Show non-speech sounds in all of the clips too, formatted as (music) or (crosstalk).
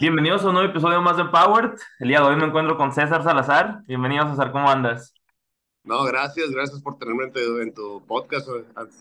Bienvenidos a un nuevo episodio más de Empowered. El día de hoy me encuentro con César Salazar. Bienvenido, César, ¿cómo andas? No, gracias, gracias por tenerme en tu, en tu podcast.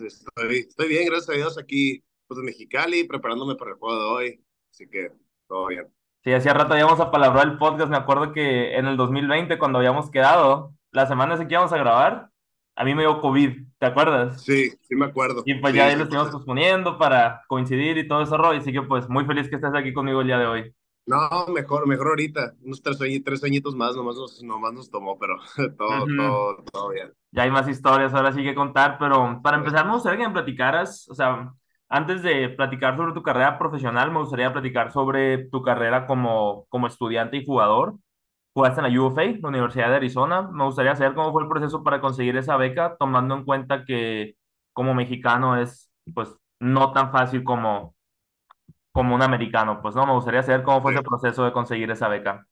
Estoy, estoy, bien, gracias a Dios, aquí pues, en Mexicali, preparándome para el juego de hoy. Así que todo bien. Sí, hacía rato habíamos apalabrado el podcast. Me acuerdo que en el 2020, cuando habíamos quedado, la semana en que íbamos a grabar, a mí me dio COVID, ¿te acuerdas? Sí, sí me acuerdo. Y pues sí, ya ahí sí, lo estuvimos posponiendo para coincidir y todo ese rollo. Así que pues muy feliz que estés aquí conmigo el día de hoy. No, mejor, mejor ahorita. Unos tres, tres añitos más, nomás nos, nomás nos tomó, pero (laughs) todo, todo, todo bien. Ya hay más historias ahora sí que contar, pero para empezar me gustaría que me platicaras, o sea, antes de platicar sobre tu carrera profesional, me gustaría platicar sobre tu carrera como, como estudiante y jugador. Jugaste en la UFA, la Universidad de Arizona. Me gustaría saber cómo fue el proceso para conseguir esa beca, tomando en cuenta que como mexicano es, pues, no tan fácil como, como un americano. Pues no, me gustaría saber cómo fue Sí. ese proceso de conseguir esa beca.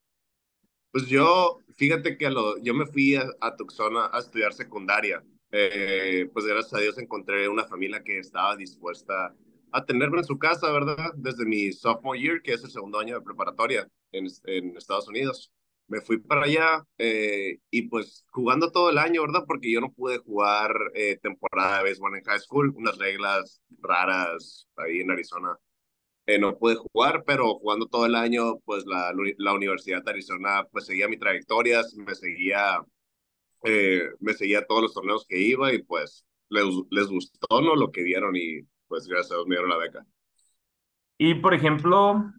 Pues yo, fíjate que lo, yo me fui a, a Tucson a, a estudiar secundaria. Eh, pues gracias a Dios encontré una familia que estaba dispuesta a tenerme en su casa, ¿verdad? Desde mi sophomore year, que es el segundo año de preparatoria en, en Estados Unidos. Me fui para allá eh, y pues jugando todo el año, ¿verdad? Porque yo no pude jugar eh, temporada de béisbol en high school, unas reglas raras ahí en Arizona eh, no pude jugar, pero jugando todo el año, pues la, la Universidad de Arizona pues seguía mi trayectoria, me seguía, eh, me seguía todos los torneos que iba y pues les, les gustó, ¿no? Lo que vieron y pues gracias a Dios me dieron la beca. Y por ejemplo,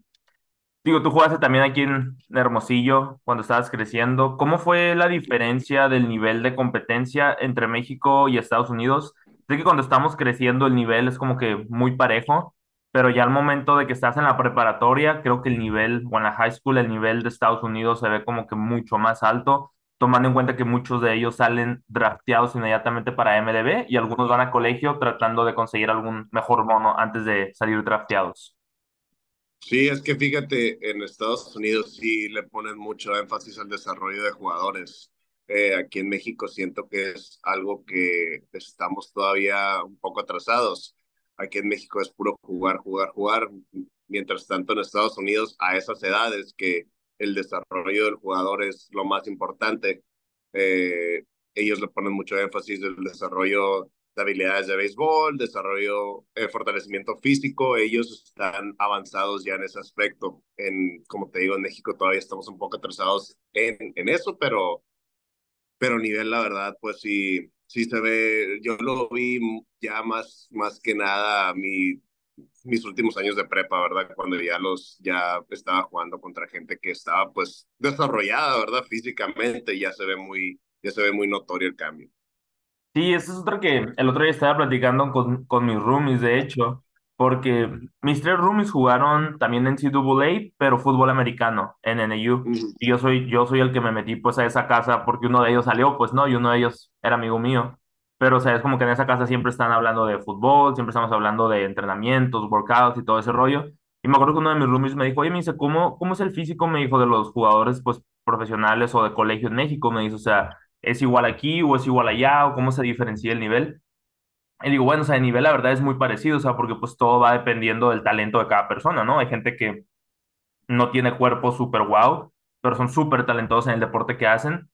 Digo, tú jugaste también aquí en Hermosillo cuando estabas creciendo. ¿Cómo fue la diferencia del nivel de competencia entre México y Estados Unidos? Sé que cuando estamos creciendo el nivel es como que muy parejo, pero ya al momento de que estás en la preparatoria, creo que el nivel, o en la high school, el nivel de Estados Unidos se ve como que mucho más alto, tomando en cuenta que muchos de ellos salen drafteados inmediatamente para MLB y algunos van a colegio tratando de conseguir algún mejor mono antes de salir drafteados. Sí, es que fíjate, en Estados Unidos sí le ponen mucho énfasis al desarrollo de jugadores. Eh, aquí en México siento que es algo que estamos todavía un poco atrasados. Aquí en México es puro jugar, jugar, jugar. Mientras tanto, en Estados Unidos, a esas edades que el desarrollo del jugador es lo más importante, eh, ellos le ponen mucho énfasis el desarrollo de habilidades de béisbol, desarrollo, eh, fortalecimiento físico, ellos están avanzados ya en ese aspecto. En, como te digo, en México todavía estamos un poco atrasados en, en eso, pero, pero nivel, la verdad, pues sí, sí se ve, yo lo vi ya más, más que nada mi, mis últimos años de prepa, ¿verdad? Cuando ya los, ya estaba jugando contra gente que estaba pues desarrollada, ¿verdad? Físicamente, ya se ve muy, ya se ve muy notorio el cambio. Sí, eso es otra que el otro día estaba platicando con, con mis roomies, de hecho, porque mis tres roomies jugaron también en NCAA, pero fútbol americano en. Ujú. Y yo soy, yo soy el que me metí pues a esa casa porque uno de ellos salió, pues no, y uno de ellos era amigo mío. Pero, o sea, es como que en esa casa siempre están hablando de fútbol, siempre estamos hablando de entrenamientos, workouts y todo ese rollo. Y me acuerdo que uno de mis roomies me dijo, oye, me dice, ¿cómo, cómo es el físico? Me dijo, de los jugadores pues profesionales o de colegio en México. Me dice, o sea, ¿es igual aquí o es igual allá o cómo se diferencia el nivel? Y digo, bueno, o sea, el nivel la verdad es muy parecido, o sea, porque pues todo va dependiendo del talento de cada persona, ¿no? Hay gente que no tiene cuerpo súper guau, pero son súper talentosos en el deporte que hacen,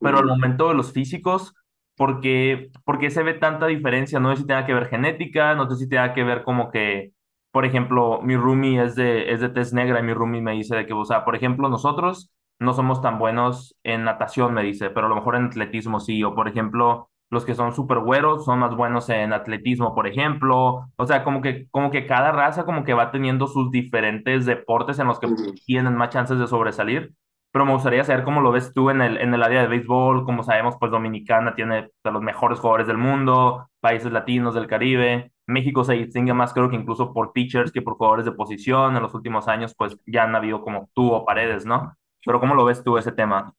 pero al momento de los físicos, ¿por qué, por qué se ve tanta diferencia? No sé si tenga que ver genética, no sé si tenga que ver como que, por ejemplo, mi roomie es de, es de tez negra y mi roomie me dice de que, o sea, por ejemplo, nosotros no somos tan buenos en natación, me dice, pero a lo mejor en atletismo sí, o por ejemplo, los que son súper güeros son más buenos en atletismo, por ejemplo, o sea, como que, como que cada raza como que va teniendo sus diferentes deportes en los que tienen más chances de sobresalir pero me gustaría saber cómo lo ves tú en el, en el área de béisbol, como sabemos, pues Dominicana tiene de los mejores jugadores del mundo, países latinos del Caribe. México se distingue más, creo que incluso por pitchers que por jugadores de posición. En los últimos años, pues ya han habido como tú o Paredes, ¿no? Pero ¿cómo lo ves tú ese tema?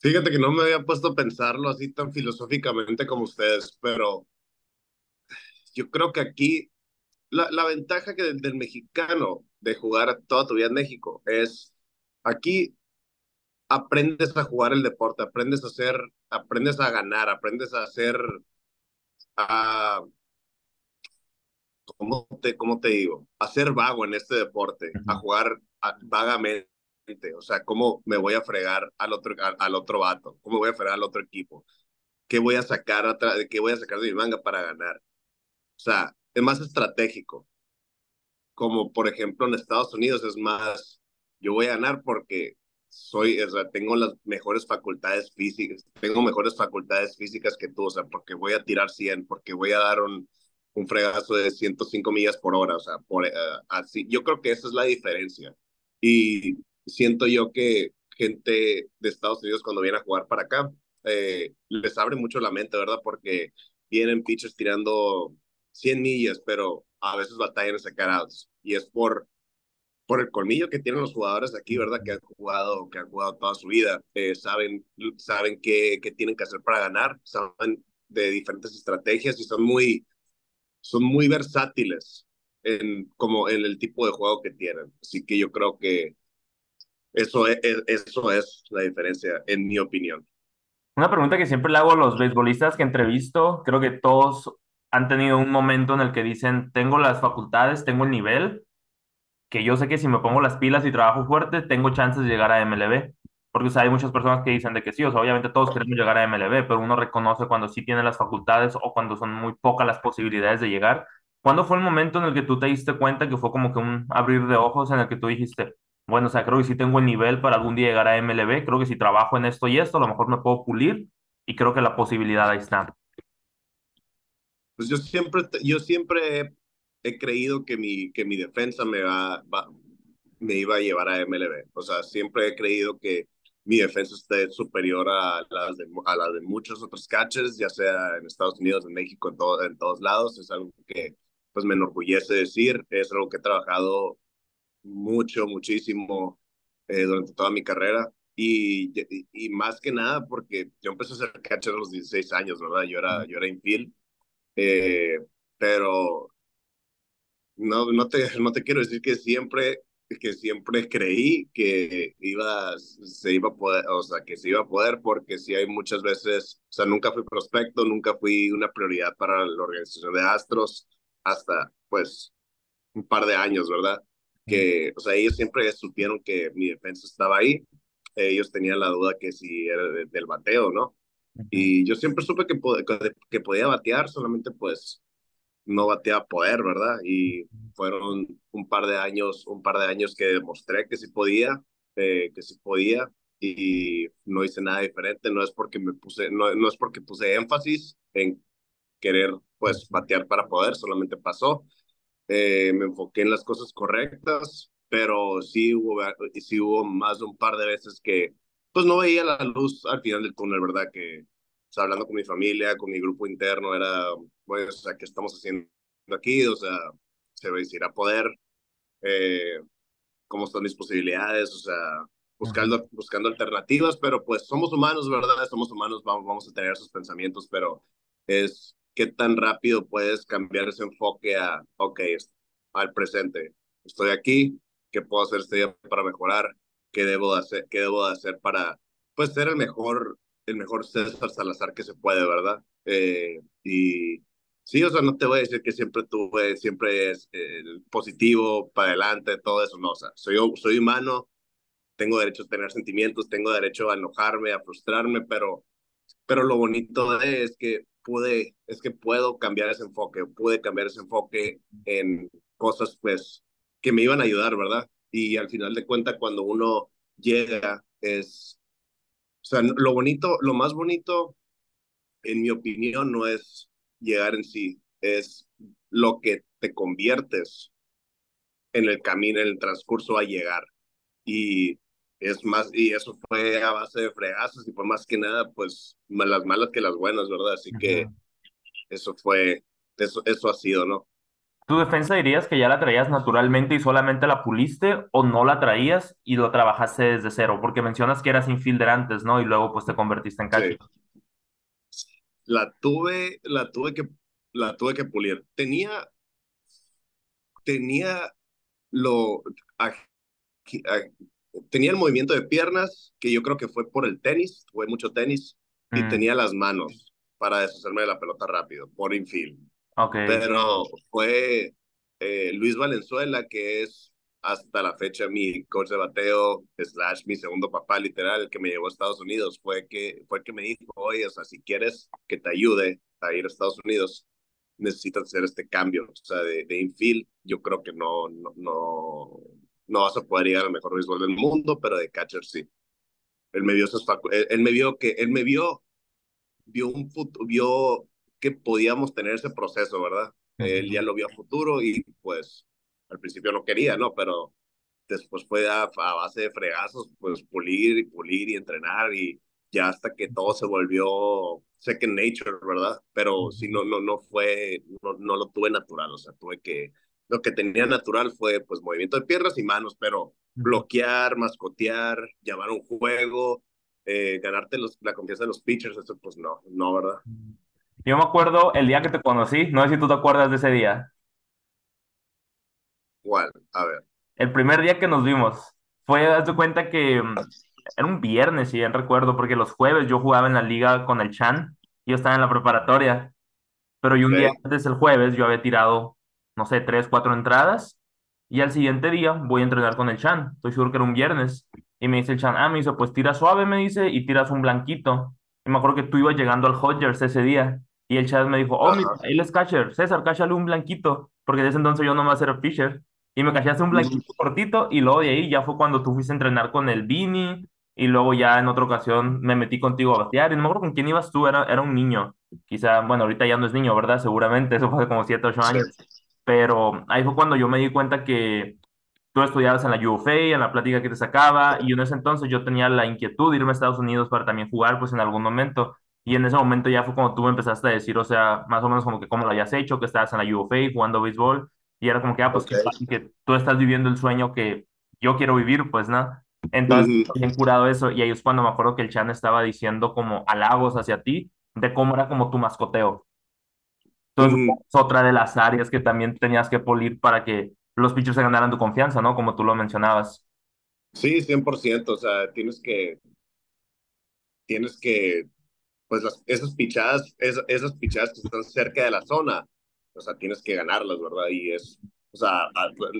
Fíjate que no me había puesto a pensarlo así tan filosóficamente como ustedes, pero yo creo que aquí la, la ventaja que del, del, mexicano de jugar toda tu vida en México es aquí aprendes a jugar el deporte, aprendes a hacer, aprendes a ganar, aprendes a hacer, a, ¿cómo te, cómo te digo? A ser vago en este deporte, a jugar vagamente o sea, cómo me voy a fregar al otro, al, al, otro vato, cómo voy a fregar al otro equipo, qué voy a sacar, qué voy a sacar de mi manga para ganar. O sea, es más estratégico. Como por ejemplo en Estados Unidos es más, yo voy a ganar porque soy, o sea, tengo las mejores facultades físicas, tengo mejores facultades físicas que tú, o sea, porque voy a tirar 100, porque voy a dar un, un fregazo de 105 millas por hora, o sea, por, uh, así, yo creo que esa es la diferencia. Y siento yo que gente de Estados Unidos cuando viene a jugar para acá, eh, les abre mucho la mente, ¿verdad? Porque vienen pitchers tirando 100 millas, pero a veces batallan en sacar outs. Y es por, por el colmillo que tienen los jugadores aquí, ¿verdad? Que han jugado, que han jugado toda su vida. Eh, saben saben qué, qué tienen que hacer para ganar, saben de diferentes estrategias y son muy, son muy versátiles en, como en el tipo de juego que tienen. Así que yo creo que eso es, eso es la diferencia, en mi opinión. Una pregunta que siempre le hago a los beisbolistas que entrevisto, creo que todos han tenido un momento en el que dicen, tengo las facultades, tengo el nivel, que yo sé que si me pongo las pilas y trabajo fuerte, tengo chances de llegar a MLB. Porque o hay muchas personas que dicen de que sí, obviamente todos queremos llegar a MLB, pero uno reconoce cuando sí tiene las facultades o cuando son muy pocas las posibilidades de llegar. ¿Cuándo fue el momento en el que tú te diste cuenta que fue como que un abrir de ojos en el que tú dijiste, bueno, o sea, creo que sí tengo el nivel para algún día llegar a MLB, creo que si trabajo en esto y esto, a lo mejor me puedo pulir y creo que la posibilidad ahí está. Pues yo siempre, yo siempre he, creído que mi, que mi defensa me, va, va, me iba a llevar a MLB. O sea, siempre he creído que mi defensa esté superior a las de, a la de muchos otros catchers, ya sea en Estados Unidos, en México, en, todo, en todos lados. Es algo que pues me enorgullece decir, es algo que he trabajado mucho, muchísimo eh, durante toda mi carrera. Y, y, más que nada porque yo empecé a ser catcher a los 16 años, ¿verdad? Yo era, yo era infield, eh, pero no, no, te, no te quiero decir que siempre, que siempre creí que iba, se iba a poder, o sea, que se iba a poder, porque si hay muchas veces, o sea, nunca fui prospecto, nunca fui una prioridad para la organización de Astros, hasta pues un par de años, ¿verdad? Que, o sea, ellos siempre supieron que mi defensa estaba ahí. Ellos tenían la duda que si era de, del bateo, ¿no? Y yo siempre supe que, que podía batear, solamente pues no bateaba poder, ¿verdad? Y fueron un par de años, un par de años que demostré que sí podía, eh, que sí podía y no hice nada diferente. No es porque me puse, no, no es porque puse énfasis en querer pues batear para poder, solamente pasó eh, me enfoqué en las cosas correctas, pero sí hubo, sí hubo más de un par de veces que pues no veía la luz al final del túnel, ¿verdad? Que o sea, hablando con mi familia, con mi grupo interno, era, bueno, o sea, ¿qué estamos haciendo aquí? O sea, se va a decir a poder, eh, cómo están mis posibilidades, o sea, buscando, buscando alternativas, pero pues somos humanos, ¿verdad? Somos humanos, vamos, vamos a tener esos pensamientos, pero es qué tan rápido puedes cambiar ese enfoque a, ok, al presente. Estoy aquí, ¿qué puedo hacer este día para mejorar? ¿Qué debo de hacer, qué debo de hacer para, pues, ser el mejor, el mejor César Salazar que se puede, ¿verdad? Eh, y sí, o sea, no te voy a decir que siempre tuve, siempre es eh, positivo, para adelante, todo eso, no, o sea, soy, soy humano, tengo derecho a tener sentimientos, tengo derecho a enojarme, a frustrarme, pero, pero lo bonito es que pude, es que puedo cambiar ese enfoque, pude cambiar ese enfoque en cosas pues que me iban a ayudar, ¿verdad? Y al final de cuentas cuando uno llega es, o sea, lo bonito, lo más bonito, en mi opinión, no es llegar en sí, es lo que te conviertes en el camino, en el transcurso a llegar. Y es más, y eso fue a base de fregazos y por más que nada, pues más las malas que las buenas, ¿verdad? Así que eso fue, eso, eso ha sido, ¿no? ¿Tu defensa dirías que ya la traías naturalmente y solamente la puliste o no la traías y lo trabajaste desde cero? Porque mencionas que eras infielder antes, ¿no? Y luego pues te convertiste en catcher. La tuve, la tuve que, la tuve que pulir. Tenía, tenía lo, tenía el movimiento de piernas, que yo creo que fue por el tenis, fue mucho tenis, y mm. tenía las manos para deshacerme de la pelota rápido, por infield. Okay. Pero fue eh, Luis Valenzuela, que es hasta la fecha mi coach de bateo, slash mi segundo papá literal, el que me llevó a Estados Unidos, fue que, fue que me dijo, oye, o sea, si quieres que te ayude a ir a Estados Unidos, necesitas hacer este cambio, o sea, de, de infield, yo creo que no, no, no, no vas a poder llegar al mejor béisbol del mundo, pero de catcher sí. Él me vio, él, me vio que, él me vio, vio un vio que podíamos tener ese proceso, ¿verdad? Él ya lo vio a futuro y pues al principio no quería, ¿no? Pero después fue a, base de fregazos, pues pulir y pulir y entrenar y ya hasta que todo se volvió second nature, ¿verdad? Pero si no, no, no fue, no, no lo tuve natural, o sea, tuve que lo que tenía natural fue pues movimiento de piernas y manos, pero bloquear, mascotear, llamar un juego, eh, ganarte los, la confianza de los pitchers, eso pues no, no, ¿verdad? Yo me acuerdo el día que te conocí, no sé si tú te acuerdas de ese día. ¿Cuál? A ver. El primer día que nos vimos, fue, darte cuenta que mm, era un viernes, si bien recuerdo, porque los jueves yo jugaba en la liga con el Chan, yo estaba en la preparatoria, pero y un día antes, el jueves, yo había tirado no sé, tres, cuatro entradas. Y al siguiente día voy a entrenar con el Chan. Estoy seguro que era un viernes. Y me dice el Chan, ah, me dice, pues tira suave, me dice, y tiras un blanquito. Y me acuerdo que tú ibas llegando al Hodgers ese día. Y el Chan me dijo, oh, mira, él es catcher. César, cáchale un blanquito. Porque desde entonces yo nomás era pitcher. Y me cachaste un blanquito cortito. Y luego de ahí ya fue cuando tú fuiste a entrenar con el Vini. Y luego ya en otra ocasión me metí contigo a batear. Y no me acuerdo con quién ibas tú, era, era un niño. Quizá, bueno, ahorita ya no es niño, ¿verdad? Seguramente, (laughs) eso fue como 7, 8 años pero ahí fue cuando yo me di cuenta que tú estudiabas en la UFA, en la plática que te sacaba, y en ese entonces yo tenía la inquietud de irme a Estados Unidos para también jugar, pues en algún momento, y en ese momento ya fue cuando tú me empezaste a decir, o sea, más o menos como que cómo lo hayas hecho, que estabas en la UFA jugando béisbol, y era como que, ah, pues que, tú estás viviendo el sueño que yo quiero vivir, pues, ¿no? Entonces, bien curado eso, y ahí es cuando me acuerdo que el Chan estaba diciendo como halagos hacia ti, de cómo era como tu mascoteo. Entonces, es otra de las áreas que también tenías que pulir para que los pitchers se ganaran tu confianza, ¿no? Como tú lo mencionabas. Sí, 100%, o sea, tienes que, tienes que, pues las, esas pichadas, esas, esas pichadas que están cerca de la zona, o sea, tienes que ganarlas, ¿verdad? Y es, o sea,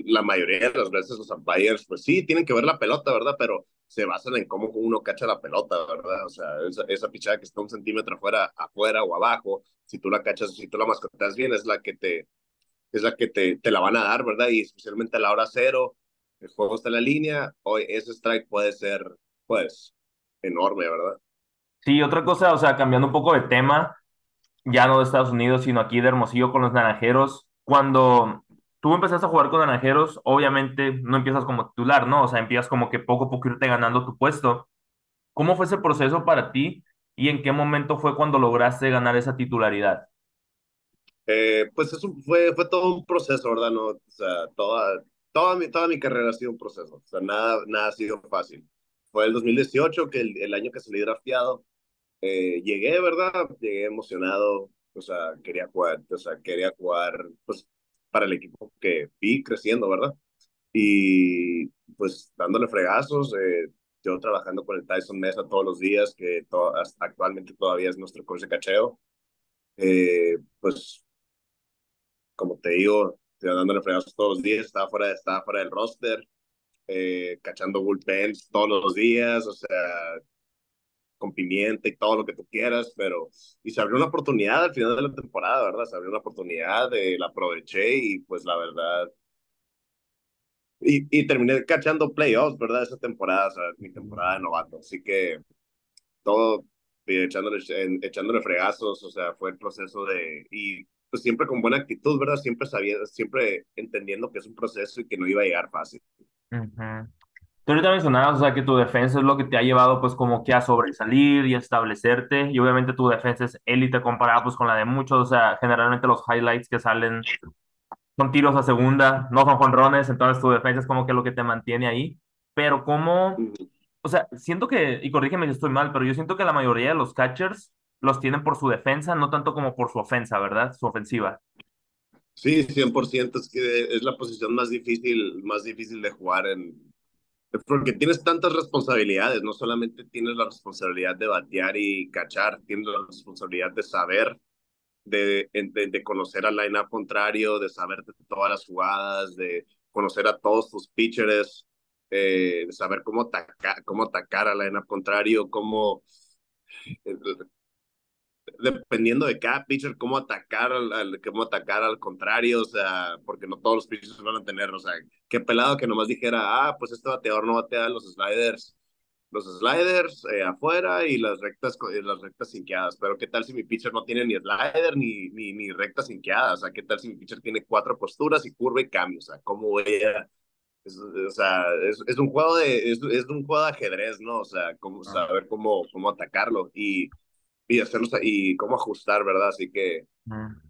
la mayoría de las veces los umpires, pues sí, tienen que ver la pelota, ¿verdad? Pero se basan en cómo uno cacha la pelota, ¿verdad? O sea, esa, esa pichada que está un centímetro afuera, afuera o abajo, si tú la cachas, si tú la mascotas bien, es la que te, es la que te, te la van a dar, ¿verdad? Y especialmente a la hora cero, el juego está en la línea, hoy ese strike puede ser, pues, enorme, ¿verdad? Sí, otra cosa, o sea, cambiando un poco de tema, ya no de Estados Unidos, sino aquí de Hermosillo con los naranjeros, cuando tú empezaste a jugar con naranjeros, obviamente no empiezas como titular, ¿no? O sea, empiezas como que poco a poco irte ganando tu puesto. ¿Cómo fue ese proceso para ti y en qué momento fue cuando lograste ganar esa titularidad? Eh, pues eso fue, fue todo un proceso, ¿verdad? No, o sea, toda, toda, mi, toda mi carrera ha sido un proceso, o sea, nada, nada ha sido fácil. Fue el 2018, que el, el año que salí drafteado, eh, llegué, ¿verdad? Llegué emocionado, o sea, quería jugar, o sea, quería jugar, pues para el equipo que vi creciendo, ¿verdad? Y pues dándole fregazos, eh, yo trabajando con el Tyson Mesa todos los días, que actualmente todavía es nuestro coach de cacheo, eh, pues como te digo, dándole fregazos todos los días, estaba fuera, estaba fuera del roster, eh, cachando bullpens todos los días, o sea, con pimienta y todo lo que tú quieras, pero y se abrió una oportunidad al final de la temporada, ¿verdad? Se abrió una oportunidad, eh, la aproveché y pues la verdad y, y terminé cachando playoffs, ¿verdad? Esa temporada, o sea, mi temporada de novato, así que todo echándole, echándole fregazos, o sea, fue el proceso de y pues siempre con buena actitud, ¿verdad? Siempre sabía, siempre entendiendo que es un proceso y que no iba a llegar fácil. Tú ahorita mencionabas, o sea, que tu defensa es lo que te ha llevado, pues, como que a sobresalir y a establecerte, y obviamente tu defensa es élite comparada, pues, con la de muchos, o sea, generalmente los highlights que salen son tiros a segunda, no son jonrones, entonces tu defensa es como que lo que te mantiene ahí, pero como, o sea, siento que, y corrígeme si estoy mal, pero yo siento que la mayoría de los catchers los tienen por su defensa, no tanto como por su ofensa, ¿verdad? Su ofensiva. Sí, 100%, es que es la posición más difícil, más difícil de jugar en, porque tienes tantas responsabilidades, no solamente tienes la responsabilidad de batear y cachar, tienes la responsabilidad de saber, de, de, de conocer al line-up contrario, de saber todas las jugadas, de conocer a todos tus pitchers, eh, de saber cómo atacar, cómo atacar al line-up contrario, cómo eh, dependiendo de cada pitcher, cómo atacar al, cómo atacar al contrario, o sea, porque no todos los pitchers van a tener, o sea, qué pelado que nomás dijera, ah, pues este bateador no batea los sliders, los sliders eh, afuera y las rectas las rectas sinqueadas, pero qué tal si mi pitcher no tiene ni slider ni, ni, ni rectas sinqueadas, o sea, qué tal si mi pitcher tiene cuatro posturas y curva y cambio, o sea, cómo voy a es, o sea, es, es, un juego de es, es, un juego de ajedrez, ¿no? O sea, cómo saber cómo cómo atacarlo y y hacerlo y cómo ajustar, ¿verdad? Así que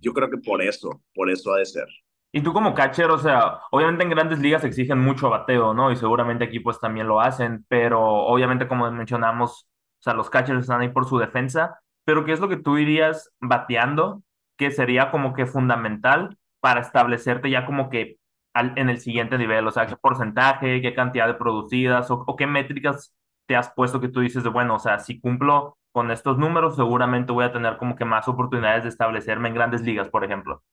yo creo que por eso, por eso ha de ser. Y tú como catcher, o sea, obviamente en grandes ligas exigen mucho bateo, ¿no? Y seguramente aquí pues también lo hacen, pero obviamente como mencionamos, o sea, los catchers están ahí por su defensa, pero ¿qué es lo que tú dirías bateando que sería como que fundamental para establecerte ya como que al, en el siguiente nivel? O sea, ¿qué porcentaje, qué cantidad de producidas o, o qué métricas te has puesto que tú dices de, bueno, o sea, si cumplo con estos números, seguramente voy a tener como que más oportunidades de establecerme en grandes ligas, por ejemplo.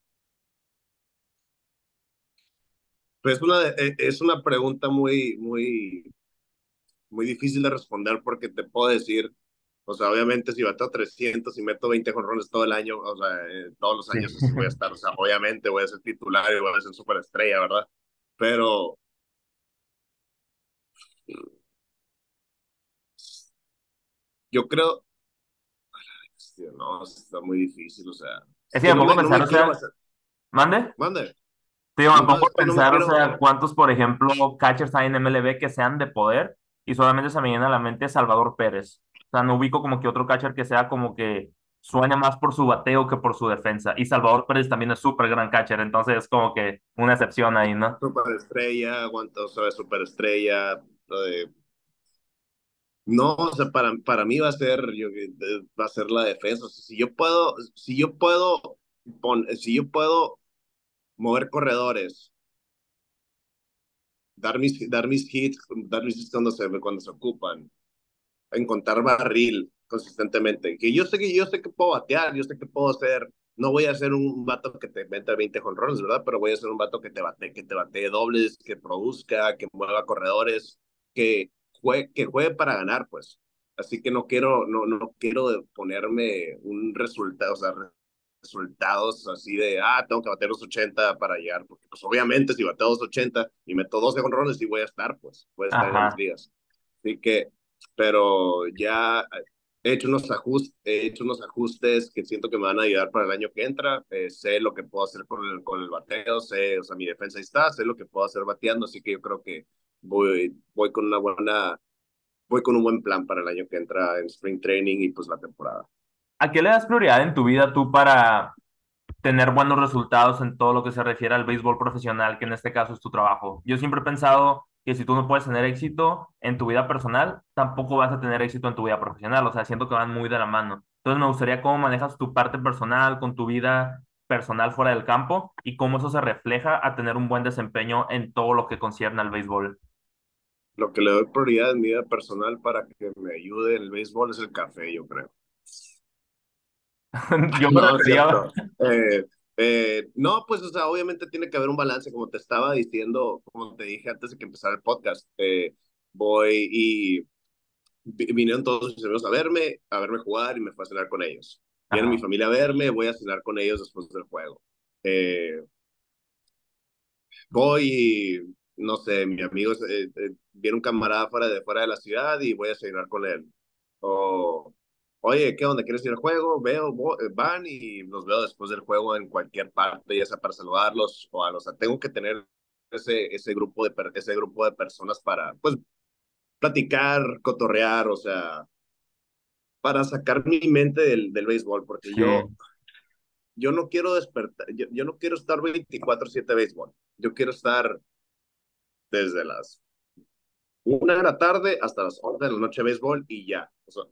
Pues una, eh, es una pregunta muy, muy, muy difícil de responder porque te puedo decir, o sea, obviamente si bato 300 y meto 20 jonrones todo el año, o sea, eh, todos los años así voy a estar, o sea, obviamente voy a ser titular y voy a ser superestrella, ¿verdad? Pero yo creo, no, está muy difícil, o sea. Es que me pongo a pensar, o sea. ¿Mande? ¿Mande? Sí, me pongo a pensar, o sea, cuántos, por ejemplo, catchers hay en MLB que sean de poder y solamente se me viene a la mente Salvador Pérez. O sea, no ubico como que otro catcher que sea como que suene más por su bateo que por su defensa. Y Salvador Pérez también es súper gran catcher, entonces es como que una excepción ahí, ¿no? Superestrella, aguanta, o sea, superestrella, de no, o sea, para, para mí va a ser, yo, va a ser la defensa. si yo puedo, si yo puedo, si yo puedo mover corredores, dar mis, dar mis hits, dar mis hits cuando se, cuando se ocupan, encontrar barril consistentemente. Que yo sé que yo sé que puedo batear, yo sé que puedo hacer, no voy a ser un vato que te meta 20 jonrones, ¿verdad? Pero voy a ser un vato que te bate, que te bate dobles, que produzca, que mueva corredores, que juegue, que juegue para ganar, pues. Así que no quiero, no, no quiero ponerme un resultado, o sea, resultados así de, ah, tengo que bater los 80 para llegar, porque pues obviamente si bateo los 80 y meto 12 jonrones, sí voy a estar, pues, voy a estar en los días. Así que, pero ya he hecho unos ajustes, he hecho unos ajustes que siento que me van a ayudar para el año que entra, eh, sé lo que puedo hacer con el, con el bateo, sé, o sea, mi defensa ahí está, sé lo que puedo hacer bateando, así que yo creo que voy, voy con una buena, voy con un buen plan para el año que entra en Spring Training y pues la temporada. ¿A qué le das prioridad en tu vida tú para tener buenos resultados en todo lo que se refiere al béisbol profesional, que en este caso es tu trabajo? Yo siempre he pensado que si tú no puedes tener éxito en tu vida personal, tampoco vas a tener éxito en tu vida profesional. O sea, siento que van muy de la mano. Entonces me gustaría cómo manejas tu parte personal con tu vida personal fuera del campo y cómo eso se refleja a tener un buen desempeño en todo lo que concierne al béisbol lo que le doy prioridad en mi vida personal para que me ayude en el béisbol es el café, yo creo. (laughs) yo me no, eh, eh, no, pues, o sea, obviamente tiene que haber un balance, como te estaba diciendo, como te dije antes de que empezara el podcast. Eh, voy y vinieron todos mis amigos a verme, a verme jugar y me fue a cenar con ellos. Viene mi familia a verme, voy a cenar con ellos después del juego. voy y no sé, mi amigo eh, eh, viene un camarada fuera de, fuera de la ciudad y voy a cenar con él. O, oye, ¿qué onda? ¿Quieres ir al juego? Veo, eh, van y los veo después del juego en cualquier parte, ya sea para saludarlos o a los. O sea, tengo que tener ese, ese, grupo de, ese grupo de personas para, pues, platicar, cotorrear, o sea, para sacar mi mente del, del béisbol, porque Sí, yo, yo no quiero despertar, yo, yo no quiero estar 24/7 béisbol, yo quiero estar desde las una de la tarde hasta las 11 de la noche béisbol y ya, o sea,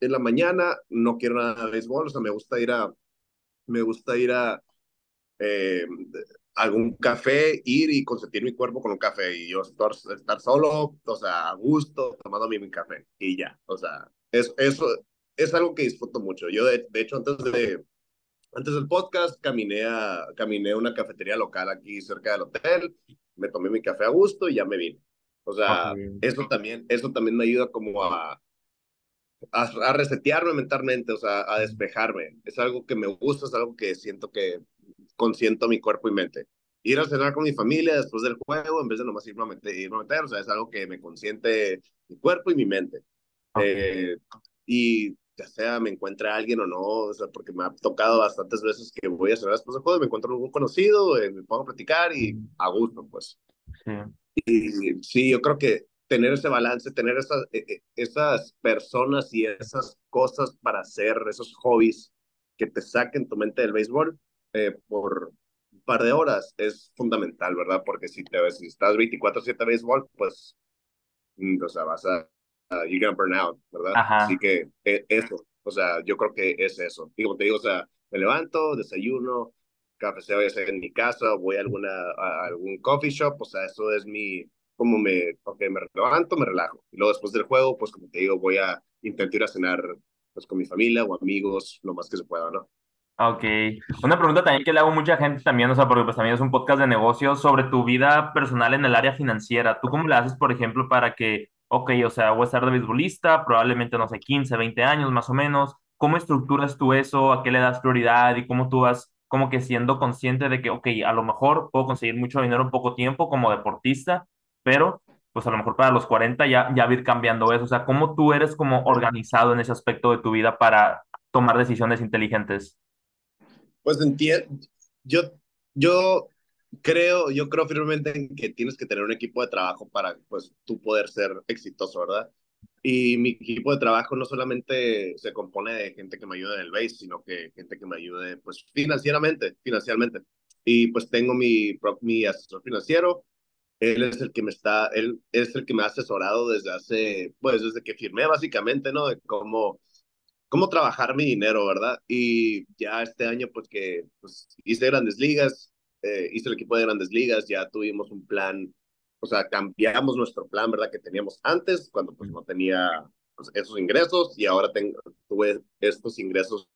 en la mañana no quiero nada de béisbol, o sea, me gusta ir a, me gusta ir a eh, algún café, ir y consentir mi cuerpo con un café y yo estar, solo, o sea, a gusto, tomando mi café y ya, o sea, es, eso es algo que disfruto mucho. Yo, de, de hecho, antes de, antes del podcast, caminé a, caminé a una cafetería local aquí cerca del hotel, me tomé mi café a gusto y ya me vine. O sea, eso también, eso también me ayuda como a, a, a resetearme mentalmente, o sea, a despejarme. Es algo que me gusta, es algo que siento que consiento mi cuerpo y mente. Ir a cenar con mi familia después del juego, en vez de nomás irme a meter, irme a meter o sea, es algo que me consiente mi cuerpo y mi mente. Eh, y ya sea me encuentre alguien o no, o sea, porque me ha tocado bastantes veces que voy a cenar después del juego, me encuentro algún conocido, eh, me pongo a platicar y a gusto, pues. Sí, Y sí, yo creo que tener ese balance, tener esas, eh, eh, esas personas y esas cosas para hacer, esos hobbies que te saquen tu mente del béisbol eh, por un par de horas es fundamental, ¿verdad? Porque si te si estás 24/7 béisbol, pues, mm, o sea, vas a you're gonna burn out, ¿verdad? Así que eh, eso, o sea, yo creo que es eso. Y como te digo, o sea, me levanto, desayuno, café ya sea en mi casa, voy a, alguna, a algún coffee shop, o sea, eso es mi, como me, ok, me levanto, me relajo. Y luego después del juego, pues como te digo, voy a intentar ir a cenar pues con mi familia o amigos, lo más que se pueda, ¿no? Ok. Una pregunta también que le hago a mucha gente también, o sea, porque pues también es un podcast de negocios sobre tu vida personal en el área financiera. ¿Tú cómo le haces, por ejemplo, para que, ok, o sea, voy a estar de beisbolista, probablemente, no sé, 15 20 años más o menos? ¿Cómo estructuras tú eso? ¿A qué le das prioridad? Y cómo tú vas como que siendo consciente de que, ok, a lo mejor puedo conseguir mucho dinero en poco tiempo como deportista, pero pues a lo mejor para los 40 ya, ya ir cambiando eso. O sea, ¿cómo tú eres como organizado en ese aspecto de tu vida para tomar decisiones inteligentes? Pues entiendo, yo, yo creo, yo creo firmemente en que tienes que tener un equipo de trabajo para, pues, tú poder ser exitoso, ¿verdad? Y mi equipo de trabajo no solamente se compone de gente que me ayude en el base, sino que gente que me ayude, pues, financieramente, financieramente. Y pues tengo mi, mi asesor financiero, él es el que me está, él es el que me ha asesorado desde hace, pues, desde que firmé, básicamente, ¿no? De cómo cómo trabajar mi dinero, ¿verdad? Y ya este año, pues que pues, hice grandes ligas, eh, hice el equipo de grandes ligas, ya tuvimos un plan, o sea, cambiamos nuestro plan, ¿verdad? Que teníamos antes, cuando pues no tenía pues, esos ingresos y ahora tengo, tuve estos ingresos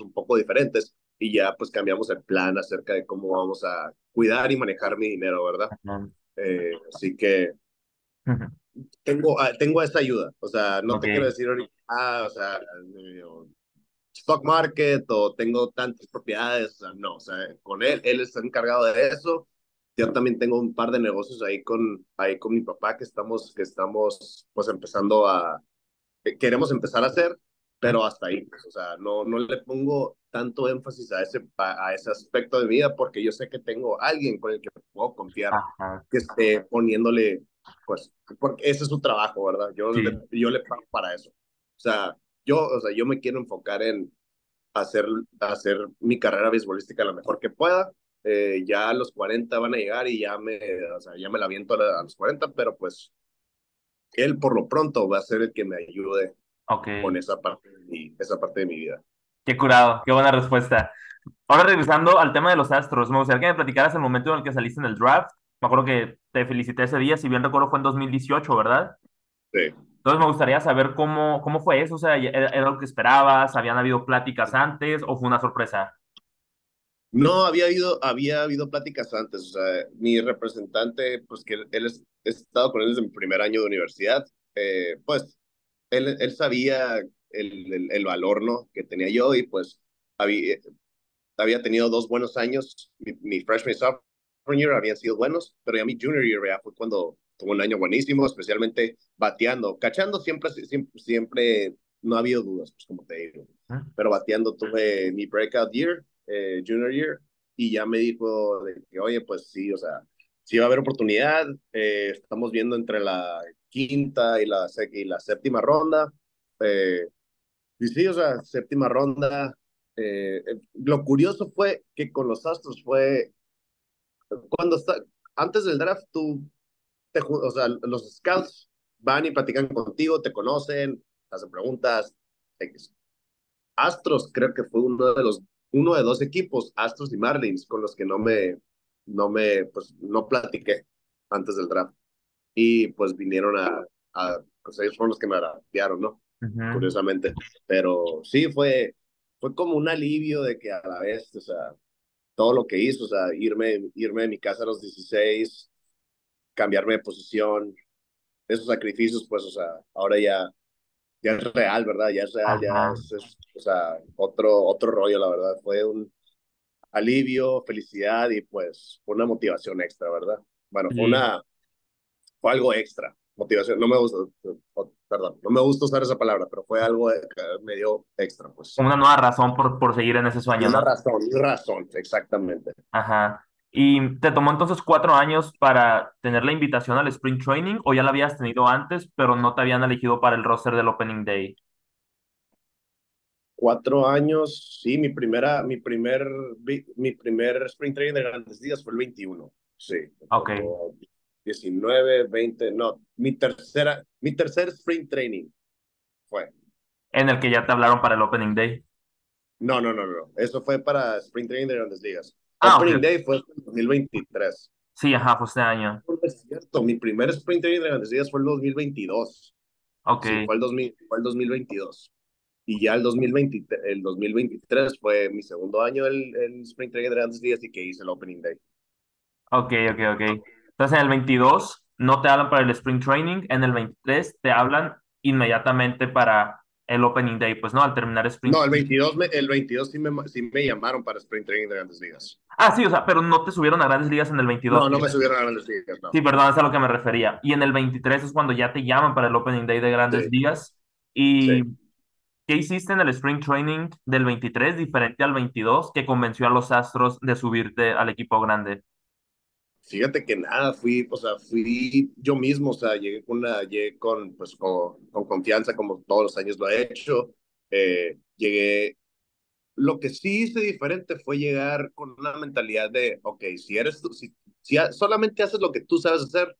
un poco diferentes y ya pues cambiamos el plan acerca de cómo vamos a cuidar y manejar mi dinero, ¿verdad? Eh, así que tengo, ah, tengo esa ayuda, o sea, no Ok, te quiero decir ahorita, ah, o sea, eh, stock market o tengo tantas propiedades, o sea, no, o sea, con él, él está encargado de eso. Yo también tengo un par de negocios ahí con, ahí con mi papá que estamos, que estamos pues empezando a, que queremos empezar a hacer, pero hasta ahí, pues, o sea, no, no le pongo tanto énfasis a ese, a ese aspecto de mi vida porque yo sé que tengo alguien con el que puedo confiar, ajá, que esté poniéndole, pues, porque ese es su trabajo, ¿verdad? Yo le, sí, yo le pago para eso. O sea, yo, o sea, yo me quiero enfocar en hacer, hacer mi carrera beisbolística lo mejor que pueda. Eh, ya a los 40 van a llegar y ya me, o sea, ya me la aviento a, a los 40, pero pues él por lo pronto va a ser el que me ayude ok. con esa parte de mi, esa parte de mi vida. Qué curado, qué buena respuesta. Ahora regresando al tema de los Astros, me gustaría que me platicaras el momento en el que saliste en el draft. Me acuerdo que te felicité ese día, si bien recuerdo fue en 2018, ¿verdad? Sí. Entonces me gustaría saber cómo, cómo fue eso, o sea, ¿era, lo que esperabas? ¿Habían habido pláticas antes o fue una sorpresa? No, había habido, había habido pláticas antes, o sea, mi representante, pues que él, es, he estado con él desde mi primer año de universidad, eh, pues él, él sabía el, el, el, valor, ¿no? Que tenía yo y pues había, había tenido dos buenos años. Mi, mi freshman y sophomore year habían sido buenos, pero ya mi junior year ya fue cuando tuvo un año buenísimo, especialmente bateando. Cachando siempre, siempre, siempre no ha habido dudas, pues como te digo. ¿Mm? Pero bateando tuve mi breakout year, eh, junior year, y ya me dijo de que, oye, pues sí, o sea, sí va a haber oportunidad. Eh, estamos viendo entre la quinta y la, y la séptima ronda. Eh, y sí, o sea, séptima ronda. Eh, lo curioso fue que con los Astros fue cuando está antes del draft tú te, o sea, los scouts van y platican contigo, te conocen, hacen preguntas. Astros creo que fue uno de los uno de dos equipos, Astros y Marlins, con los que no me no me pues no platiqué antes del draft. Y pues vinieron a, a pues ellos fueron los que me draftearon, ¿no? Curiosamente. Pero sí fue fue como un alivio de que a la vez, o sea, todo lo que hizo, o sea, irme, irme de mi casa a los 16, cambiarme de posición, esos sacrificios, pues, o sea, ahora ya, ya es real, ¿verdad? Ya es real, ya es, o sea, otro, otro rollo, la verdad. Fue un alivio, felicidad y pues fue una motivación extra, ¿verdad? Bueno, fue una, fue algo extra, motivación, no me gusta, perdón, no me gusta usar esa palabra, pero fue algo medio extra, pues. Una nueva razón por, por seguir en ese sueño, Una razón, una razón, exactamente. Ajá. ¿Y te tomó entonces cuatro años para tener la invitación al Spring Training o ya la habías tenido antes, pero no te habían elegido para el roster del Opening Day? Cuatro años, sí, mi primera, mi primer, mi primer Spring Training de Grandes Días fue el 21, sí. Ok. 19, 20, no, mi tercera, mi tercer Spring Training fue. En el que ya te hablaron para el Opening Day. No, no, no, no, eso fue para Spring Training de Grandes Días. Ah, Spring Day fue en 2023. Sí, ajá, fue este año. Es cierto, mi primer Spring Training de Grandes Días fue el 2022. Ok. Sí, fue, el 2000, fue el 2022. Y ya el, 2020, el 2023 fue mi segundo año el, el Spring Training de Grandes Días y que hice el Opening Day. Ok, ok, ok. Entonces en el 22 no te hablan para el Spring Training, en el 23 te hablan inmediatamente para el Opening Day, pues no, al terminar Spring No, el 22, me, el 22 sí me, sí me llamaron para Spring Training de Grandes Ligas. Ah, sí, o sea, pero no te subieron a Grandes Ligas en el 22. No, no me subieron a Grandes Ligas, no. Sí, perdón, es a lo que me refería. Y en el 23 es cuando ya te llaman para el Opening Day de Grandes Ligas. ¿Y qué hiciste en el Spring Training del 23 diferente al 22 que convenció a los Astros de subirte al equipo grande? Fíjate que nada, fui, o sea, fui yo mismo, o sea, llegué con una, llegué con, pues, con, con confianza, como todos los años lo he hecho. Eh, llegué, lo que sí hice diferente fue llegar con una mentalidad de, ok, si eres tú, si, si solamente haces lo que tú sabes hacer,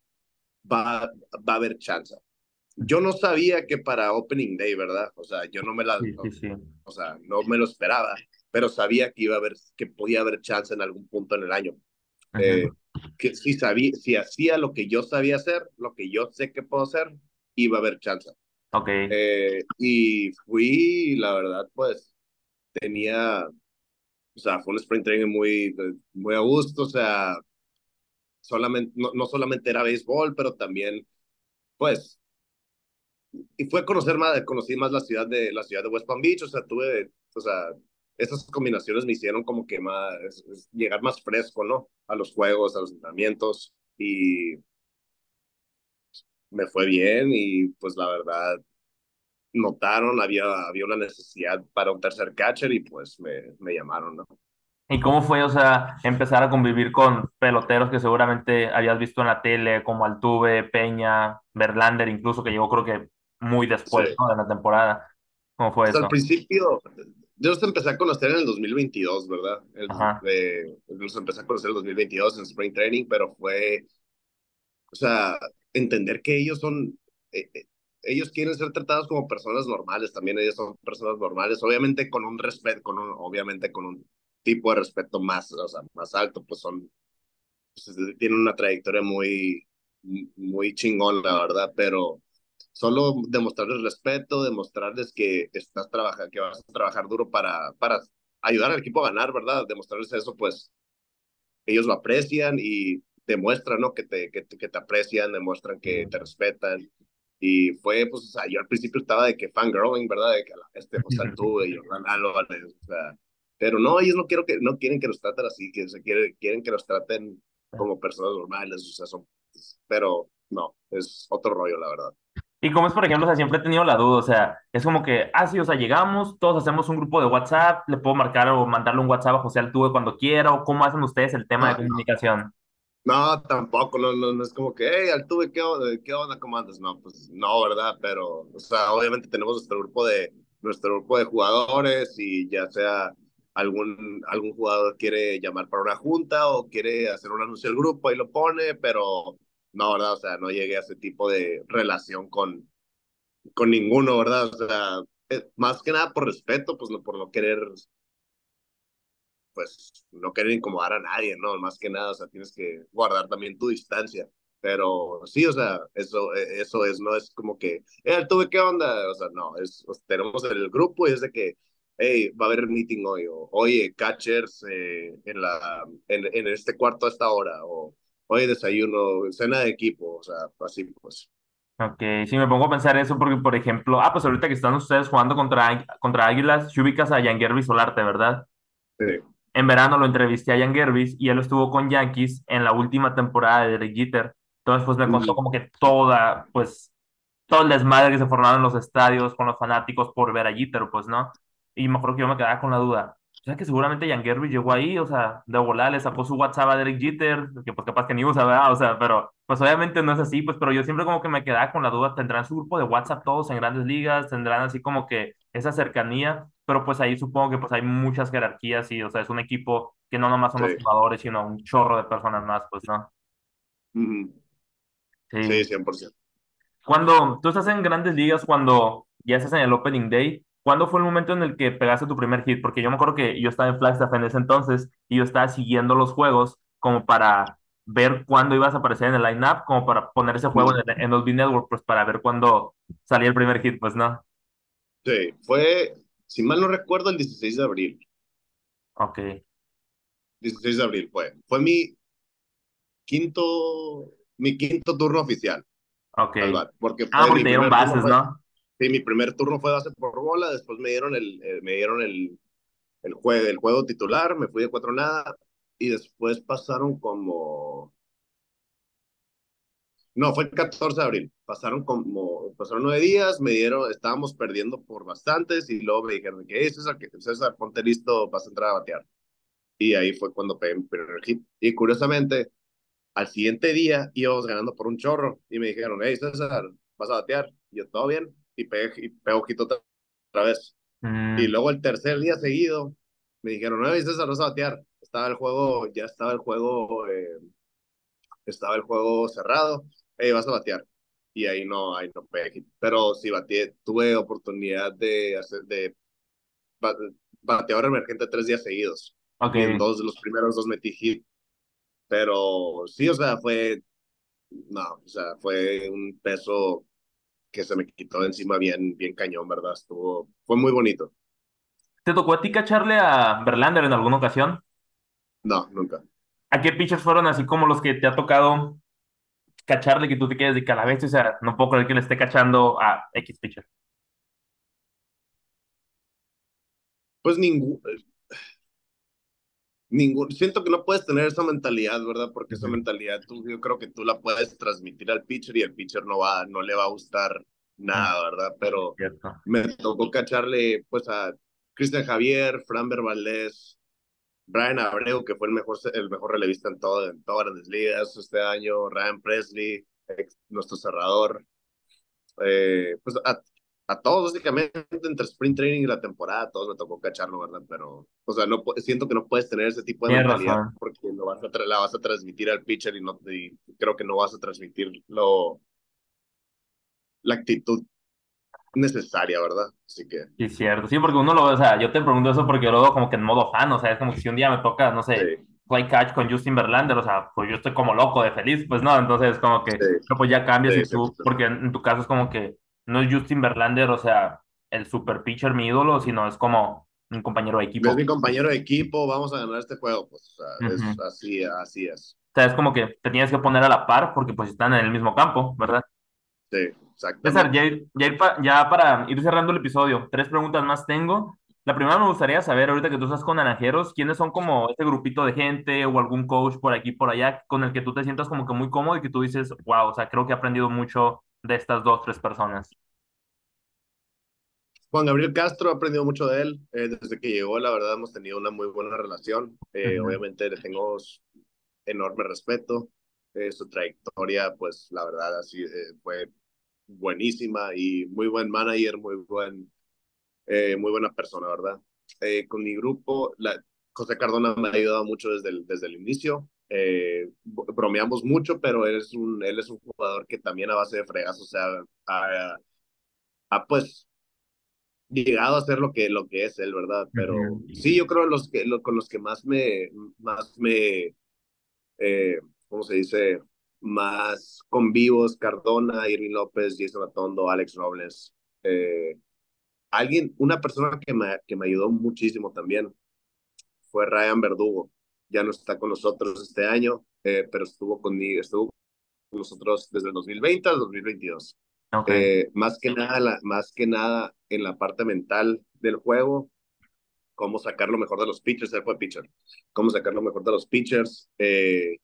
va, va a haber chance. Yo no sabía que para Opening Day, ¿verdad? O sea, yo no me la, O, sea, no me lo esperaba, pero sabía que iba a haber, que podía haber chance en algún punto en el año. Eh, que si, sabía, si hacía lo que yo sabía hacer, lo que yo sé que puedo hacer, iba a haber chance. Ok. Eh, y fui, la verdad, pues tenía, o sea, fue un sprint training muy, muy a gusto, o sea, solamente, no, no solamente era béisbol, pero también, pues, y fue conocer más, conocí más la ciudad de, la ciudad de West Palm Beach, o sea, tuve, o sea, esas combinaciones me hicieron como que más, llegar más fresco, ¿no? A los juegos, a los entrenamientos y me fue bien y pues la verdad notaron, había, había una necesidad para un tercer catcher y pues me, me llamaron, ¿no? ¿Y cómo fue, o sea, empezar a convivir con peloteros que seguramente habías visto en la tele, como Altuve, Peña, Verlander, incluso que llegó creo que muy después de la temporada? ¿Cómo fue eso? Al principio, yo los empecé a conocer en el 2022, ¿verdad? los empecé a conocer en el 2022 en Spring Training, pero fue, o sea, entender que ellos son, eh, eh, ellos quieren ser tratados como personas normales, también ellos son personas normales, obviamente con un respeto, con un, obviamente con un tipo de respeto más, o sea, más alto, pues son, pues, tienen una trayectoria muy, muy chingón, la verdad, pero solo demostrarles respeto, demostrarles que estás trabajando, que vas a trabajar duro para, para ayudar al equipo a ganar, ¿verdad? Demostrarles eso, pues ellos lo aprecian y demuestran, ¿no? Que te, que, que te aprecian, demuestran que te respetan. Y fue, pues, o sea, yo al principio estaba de que fangirling, ¿verdad? De que este, pues, (laughs) tú y Jordan Álvarez, o sea, pero no, ellos no, quiero que, no quieren que los traten así, que se quieren, quieren que los traten como personas normales, o sea, son, pero no, es otro rollo, la verdad. Y como es, por ejemplo, o sea, siempre he tenido la duda, o sea, es como que, ah, sí, o sea, llegamos, todos hacemos un grupo de WhatsApp, le puedo marcar o mandarle un WhatsApp a José Altuve cuando quiera, o cómo hacen ustedes el tema de comunicación. No, tampoco, no, no, no es como que, hey, Altuve, ¿qué onda? ¿Qué onda? ¿Cómo andas? No, pues no, ¿verdad? Pero, o sea, obviamente tenemos nuestro grupo de, nuestro grupo de jugadores y ya sea algún, algún jugador quiere llamar para una junta o quiere hacer un anuncio al grupo y lo pone, pero no, ¿verdad? O sea, no llegué a ese tipo de relación con, con ninguno, ¿verdad? O sea, eh, más que nada por respeto, pues no por no querer pues no querer incomodar a nadie, ¿no? Más que nada, o sea, tienes que guardar también tu distancia. Pero sí, o sea, eso, e, eso es, no es como que, eh, tuve qué onda, o sea, no, es, tenemos el grupo y es de que, hey, va a haber meeting hoy, o oye, catchers eh, en, la, en, en este cuarto a esta hora, o oye, desayuno, cena de equipo, o sea, así pues. Ok, sí, me pongo a pensar eso porque, por ejemplo, ah, pues ahorita que están ustedes jugando contra, contra Águilas, ubicas a Yanguervi Solarte, ¿verdad? Sí en verano lo entrevisté a Jan Gervis y él estuvo con Yankees en la última temporada de Derek Jeter. Entonces, pues me contó como que toda, pues, todo el desmadre que se formaron en los estadios con los fanáticos por ver a Jeter, pues, ¿no? Y me acuerdo que yo me quedaba con la duda. O sea, que seguramente Jan Gervis llegó ahí, o sea, de volar, le sacó su WhatsApp a Derek Jeter, que pues capaz que ni usa, ¿verdad? O sea, pero pues obviamente no es así, pues, pero yo siempre como que me quedaba con la duda, ¿tendrán su grupo de WhatsApp todos en grandes ligas? ¿Tendrán así como que esa cercanía? Pero pues ahí supongo que pues hay muchas jerarquías y, o sea, es un equipo que no nomás son los jugadores, sino un chorro de personas más, pues, ¿no? Sí, Sí. 100%. Cuando tú estás en grandes ligas, cuando ya estás en el Opening Day, ¿cuándo fue el momento en el que pegaste tu primer hit? Porque yo me acuerdo que yo estaba en Flagstaff en ese entonces y yo estaba siguiendo los juegos como para ver cuándo ibas a aparecer en el line-up, como para poner ese juego en, en los B-Network, pues para ver cuándo salía el primer hit, pues no. Sí, fue, si mal no recuerdo, el 16 de abril. Ok, 16 de abril fue. Fue mi quinto, mi quinto turno oficial ok. porque Ah, porque te dieron bases, ¿no? Sí, mi primer turno fue base por bola, después me dieron el, eh, me dieron el, el, juego, el juego titular, me fui de cuatro nada, y después pasaron como, no, fue el 14 de abril, pasaron como, pasaron nueve días, me dieron, estábamos perdiendo por bastantes, y luego me dijeron que, hey, César, que, César, ponte listo, vas a entrar a batear. Y ahí fue cuando pegué mi primer hit. Y curiosamente, Al siguiente día íbamos ganando por un chorro y me dijeron, hey César, ¿vas a batear? Y yo, ¿todo bien? Y pegué, y pegué ojito otra, otra vez. Y Mm, luego el tercer día seguido me dijeron, César, vas a batear. Estaba el juego, ya estaba el juego, eh, estaba el juego cerrado, hey, vas a batear. Y ahí no, ahí no pegué. Pero sí bateé, tuve oportunidad de hacer, de ba- bateador emergente tres días seguidos. Y en dos de los primeros dos metí hit. Pero sí, o sea, fue No, o sea, fue un peso que se me quitó de encima bien, bien cañón, ¿verdad? Estuvo, fue muy bonito. ¿Te tocó a ti cacharle a Verlander en alguna ocasión? No, nunca. ¿A qué pitchers fueron así como los que te ha tocado cacharle que tú te quedes de que a la bestia? O sea, no puedo creer que le esté cachando a X pitcher. Pues ningún, ningún, siento que no puedes tener esa mentalidad, ¿verdad? Porque esa mentalidad tú, yo creo que tú la puedes transmitir al pitcher y el pitcher no va, no le va a gustar mm, nada, ¿verdad? Pero me tocó cacharle, pues, a Cristian Javier, Framber Valdez, Brian Abreu, que fue el mejor, el mejor relevista en, todo, en todas las ligas este año, Ryan Presley, ex- nuestro cerrador, eh, pues a, a todos básicamente entre sprint training y la temporada, a todos me tocó cacharlo, ¿verdad? Pero, o sea, no, siento que no puedes tener ese tipo de mentalidad razón. porque lo vas a la vas a transmitir al pitcher y, no, y creo que no vas a transmitir lo, la actitud necesaria, ¿verdad? Así que, Sí, cierto. Sí, porque uno lo ve, o sea, yo te pregunto eso porque yo lo veo como que en modo fan, o sea, es como que si un día me toca, no sé, sí, play catch con Justin Verlander, o sea, pues yo estoy como loco de feliz, pues no, entonces como que, sí, pues ya cambias sí, y tú, 100%. porque en tu caso es como que no es Justin Verlander, o sea, el super pitcher, mi ídolo, sino es como un compañero de Es equipo. mi compañero de equipo, vamos a ganar este juego, pues, o sea, es O así, así es. sea, es como que te tienes que poner a la par porque pues están en el mismo campo, ¿verdad? Sí, César, exactamente. ya, ya para ir cerrando el episodio, tres preguntas más tengo. La primera me gustaría saber, ahorita que tú estás con Naranjeros, ¿quiénes son como este grupito de gente o algún coach por aquí, por allá, con el que tú te sientas como que muy cómodo y que tú dices, wow, o sea, creo que he aprendido mucho de estas dos, tres personas? Juan Gabriel Castro, he aprendido mucho de él. Eh, desde que llegó, la verdad, hemos tenido una muy buena relación. Eh, obviamente le tengo enorme respeto. su trayectoria, pues la verdad, así fue buenísima y muy buen manager, muy buen, muy buena persona, ¿verdad? con mi grupo, la, José Cardona me ha ayudado mucho desde el, desde el inicio. Eh, bromeamos mucho, pero él es, un, él es un jugador que también a base de fregas, o sea, ha, ha pues llegado a ser lo que, lo que es él, ¿verdad? Pero sí, yo creo los que, lo, con los que más me, más me, eh, ¿cómo se dice? Más convivos, Cardona, Irving López, Jason Atondo, Alex Robles. Eh, alguien, una persona que me, que me ayudó muchísimo también fue Ryan Verdugo. Ya no está con nosotros este año, eh, pero estuvo conmigo, estuvo con nosotros desde el 2020 al 2022. Eh, más que nada, la, más que nada en la parte mental del juego, cómo sacar lo mejor de los pitchers, él fue pitcher, cómo sacar lo mejor de los pitchers. Eh,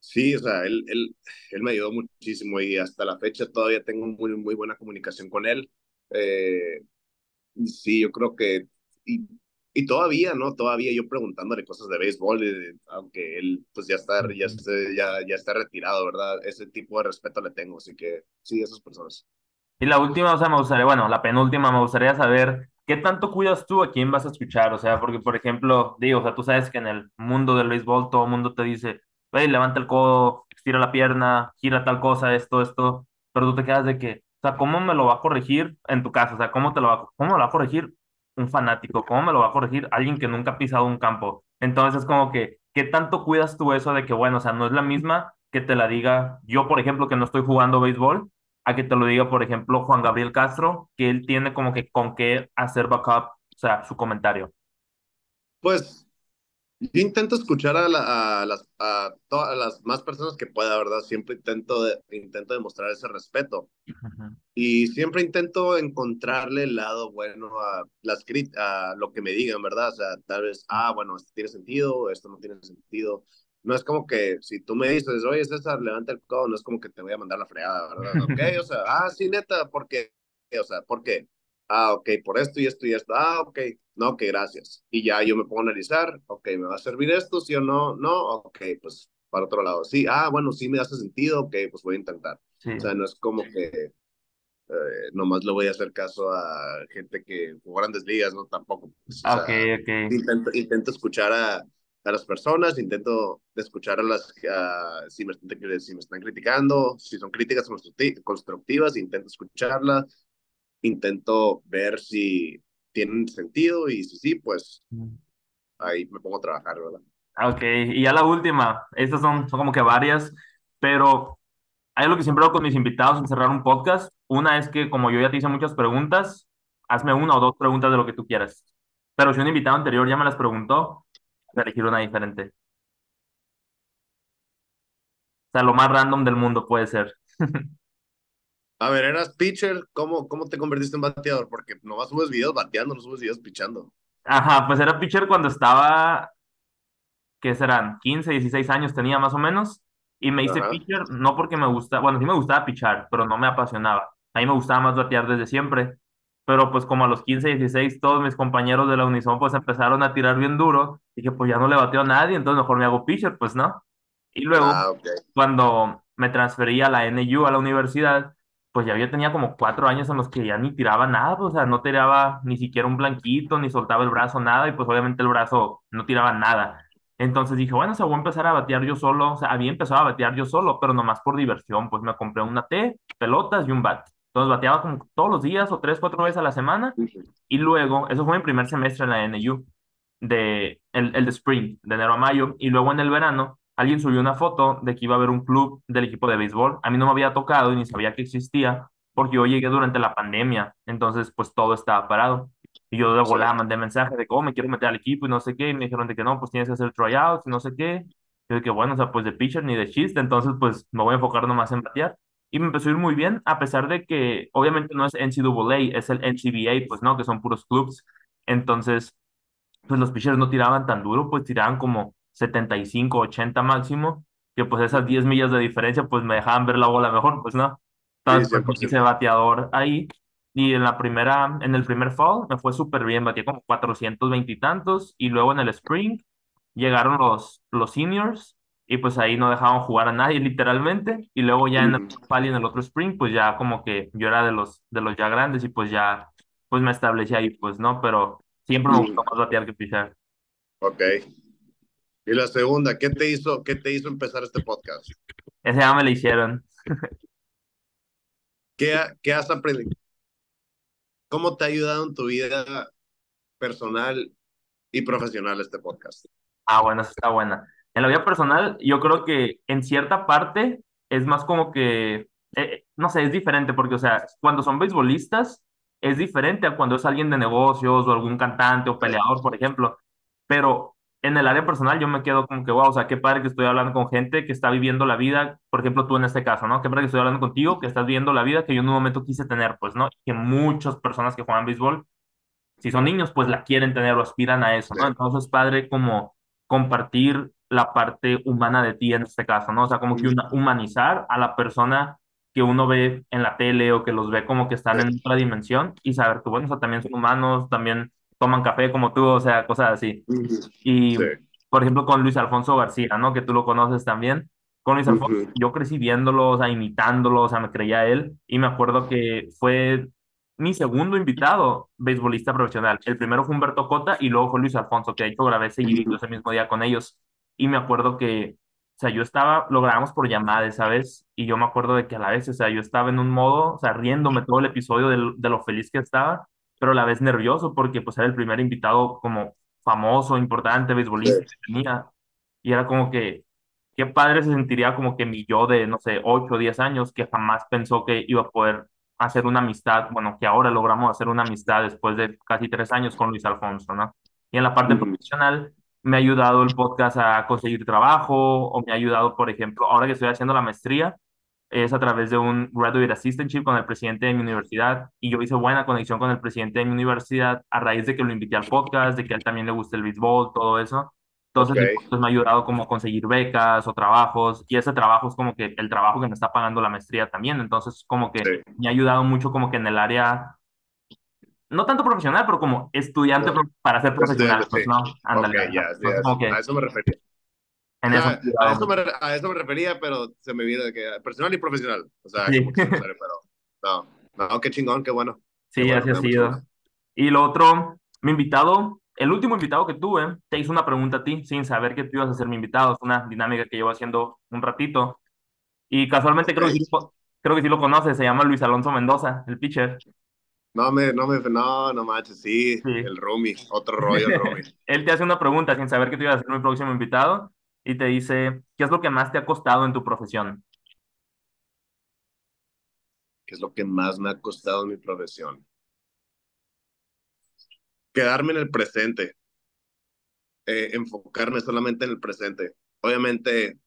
sí, o sea, él, él, él me ayudó muchísimo y hasta la fecha todavía tengo muy, muy buena comunicación con él. sí, yo creo que y y todavía, ¿no? Todavía yo preguntándole cosas de béisbol, aunque él pues ya está, ya, ya, ya está retirado, ¿verdad? Ese tipo de respeto le tengo, así que sí, esas personas. Y la última, o sea, me gustaría, bueno, la penúltima, me gustaría saber qué tanto cuidas tú a quién vas a escuchar, o sea, porque por ejemplo, digo, o sea, tú sabes que en el mundo del béisbol todo el mundo te dice, hey, levanta el codo, estira la pierna, gira tal cosa, esto, esto, pero tú te quedas de que, o sea, ¿cómo me lo va a corregir en tu casa? O sea, ¿cómo te lo va, cómo lo va a corregir un fanático? ¿Cómo me lo va a corregir alguien que nunca ha pisado un campo? Entonces, como que, ¿qué tanto cuidas tú eso de que, bueno, o sea, no es la misma que te la diga yo, por ejemplo, que no estoy jugando béisbol, a que te lo diga, por ejemplo, Juan Gabriel Castro, que él tiene como que con qué hacer backup, o sea, su comentario. Pues yo intento escuchar a, las, a todas las más personas que pueda, ¿verdad? Siempre intento, de, intento demostrar ese respeto. Y siempre intento encontrarle el lado bueno a, las, a lo que me digan, ¿verdad? O sea, tal vez, ah, bueno, esto tiene sentido, esto no tiene sentido. No es como que si tú me dices, oye, César, levanta el codo, no es como que te voy a mandar la fregada, ¿verdad? (laughs) Ok, o sea, ah, sí, neta, ¿por qué? O sea, ¿por qué? Ah, ok, por esto y esto y esto. Ah, ok, no, ok, gracias. Y ya yo me pongo a analizar, ok, ¿me va a servir esto? ¿Sí o no? No, ok, pues para otro lado. Sí, ah, bueno, sí me hace sentido, ok, pues voy a intentar. O sea, no es como que eh, nomás le voy a hacer caso a gente que jugó grandes ligas, ¿no? Tampoco. Pues, ok, ok. Intento, intento escuchar a, a las personas, intento escuchar a las, si, me, si me están criticando, si son críticas constructivas, intento escucharlas, intento ver si tienen sentido y si sí, pues ahí me pongo a trabajar, ¿verdad? Ah, ok, y ya la última, estas son, son como que varias, pero hay algo que siempre hago con mis invitados en cerrar un podcast. Una es que como yo ya te hice muchas preguntas, hazme una o dos preguntas de lo que tú quieras. Pero si un invitado anterior ya me las preguntó, voy a elegir una diferente. O sea, lo más random del mundo puede ser. (laughs) A ver, eras pitcher, ¿cómo, cómo te convertiste en bateador? Porque nomás subes videos bateando, no subes videos pichando. Ajá, pues era pitcher cuando estaba, ¿qué serán? 15, 16 años tenía más o menos. Y me hice pitcher no porque me gusta, bueno, sí me gustaba pichar, pero no me apasionaba. A mí me gustaba más batear desde siempre. Pero pues como a los 15, 16, todos mis compañeros de la Unison pues empezaron a tirar bien duro. Dije, pues ya no le bateo a nadie, entonces mejor me hago pitcher, pues no. Y luego, ah, cuando me transferí a la NU, a la universidad, pues ya yo tenía como cuatro años en los que ya ni tiraba nada, o sea, no tiraba ni siquiera un blanquito, ni soltaba el brazo, nada, y pues obviamente el brazo no tiraba nada. Entonces dije, bueno, o sea, voy a empezar a batear yo solo, o sea, había empezado a batear yo solo, pero nomás por diversión, pues me compré una T, pelotas y un bat. Entonces bateaba como todos los días o tres, cuatro veces a la semana, y luego, eso fue mi primer semestre en la NU, de, el, el de spring, de enero a mayo, y luego en el verano alguien subió una foto de que iba a haber un club del equipo de béisbol. A mí no me había tocado y ni sabía que existía porque yo llegué durante la pandemia, entonces pues todo estaba parado. Y yo de volada mandé mensaje de cómo oh, me quiero meter al equipo y no sé qué, y me dijeron de que no, pues tienes que hacer tryouts y no sé qué. Yo dije, bueno, o sea, pues de pitcher ni de chiste, entonces pues me voy a enfocar nomás en batear. Y me empezó a ir muy bien, a pesar de que obviamente no es NCAA, es el NCBA, pues no, que son puros clubs. Entonces, pues los pitchers no tiraban tan duro, pues tiraban como 75, 80 máximo, que pues esas 10 millas de diferencia pues me dejaban ver la bola mejor, pues no. Entonces pues, hice bateador ahí y en la primera, en el primer fall me fue súper bien, batía como 420 y tantos y luego en el spring llegaron los, los seniors y pues ahí no dejaban jugar a nadie literalmente y luego ya en el Ujú, fall y en el otro spring pues ya como que yo era de los de los ya grandes y pues ya pues me establecí ahí pues no pero siempre me gustó ujú. más batear que pichar Ok. Y la segunda, ¿qué te hizo, qué te hizo empezar este podcast? ese ya me lo hicieron ¿Qué, qué has aprendido? ¿Cómo te ha ayudado en tu vida personal y profesional este podcast? ah bueno esa está buena en la vida personal yo creo que en cierta parte es más como que eh, no sé es diferente porque o sea cuando son beisbolistas es diferente a cuando es alguien de negocios o algún cantante o peleador por ejemplo pero en el área personal yo me quedo como que, wow, o sea, qué padre que estoy hablando con gente que está viviendo la vida, por ejemplo, tú en este caso, ¿no? Qué padre que estoy hablando contigo, que estás viviendo la vida que yo en un momento quise tener, pues, ¿no? Que muchas personas que juegan béisbol si son niños, pues la quieren tener o aspiran a eso, ¿no? Entonces es padre como compartir la parte humana de ti en este caso, ¿no? O sea, como que una- humanizar a la persona que uno ve en la tele o que los ve como que están en otra dimensión y saber que, bueno, o sea, también son humanos, también toman café como tú, o sea, cosas así. Y, sí, por ejemplo, con Luis Alfonso García, ¿no? Que tú lo conoces también. Con Luis Alfonso, ujú, yo crecí viéndolo, o sea, imitándolo, o sea, me creía él. Y me acuerdo que fue mi segundo invitado, beisbolista profesional. El primero fue Humberto Cota y luego fue Luis Alfonso, que de hecho grabé ese mismo día con ellos. Y me acuerdo que, o sea, yo estaba, lo grabamos por llamadas, ¿sabes? Y yo me acuerdo de que a la vez, o sea, yo estaba en un modo, o sea, riéndome todo el episodio de, de lo feliz que estaba, pero a la vez nervioso porque pues era el primer invitado como famoso, importante, beisbolista sí, que tenía. Y era como que, qué padre se sentiría como que mi yo de, no sé, 8 o 10 años, que jamás pensó que iba a poder hacer una amistad, bueno, que ahora logramos hacer una amistad después de casi tres años con Luis Alfonso, ¿no? Y en la parte profesional, me ha ayudado el podcast a conseguir trabajo, o me ha ayudado, por ejemplo, ahora que estoy haciendo la maestría, es a través de un graduate assistantship con el presidente de mi universidad y yo hice buena conexión con el presidente de mi universidad a raíz de que lo invité al podcast, de que a él también le gusta el béisbol, todo eso. Entonces el podcast me ha ayudado como a conseguir becas o trabajos y ese trabajo es como que el trabajo que me está pagando la maestría también. Entonces como que sí, me ha ayudado mucho como que en el área, no tanto profesional, pero como estudiante pro- para ser profesional, pues no, ándale, sí, a eso me refería. En a eso me, a eso me refería, pero se me vino de que personal y profesional, o sea, Sí, que pero no, no, qué chingón, qué bueno, qué sí, bueno, así ha sido. Y lo otro, mi invitado, el último invitado que tuve, te hizo una pregunta a ti sin saber que tú ibas a ser mi invitado. Es una dinámica que llevo haciendo un ratito. Y casualmente creo que sí, lo- creo que sí lo conoces, se llama Luis Alonso Mendoza, el pitcher. no me, no me, no, no manches, sí, Sí. el roomie, otro (laughs) rollo el roomie. Él te hace una pregunta sin saber que tú ibas a ser mi próximo invitado y te dice, ¿qué es lo que más te ha costado en tu profesión? ¿Qué es lo que más me ha costado en mi profesión? Quedarme en el presente, eh, enfocarme solamente en el presente. Obviamente,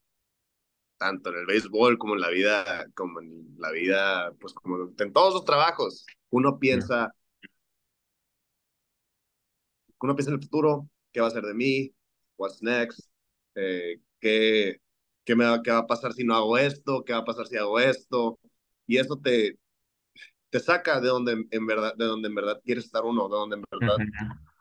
tanto en el béisbol como en la vida, como en la vida, pues como en todos los trabajos, uno piensa, uno piensa en el futuro, ¿qué va a ser de mí? What's next? Eh, ¿qué, qué, me va, ¿Qué va a pasar si no hago esto? ¿Qué va a pasar si hago esto? Y eso te, te saca de donde en verdad, de donde en verdad quieres estar uno, de donde en verdad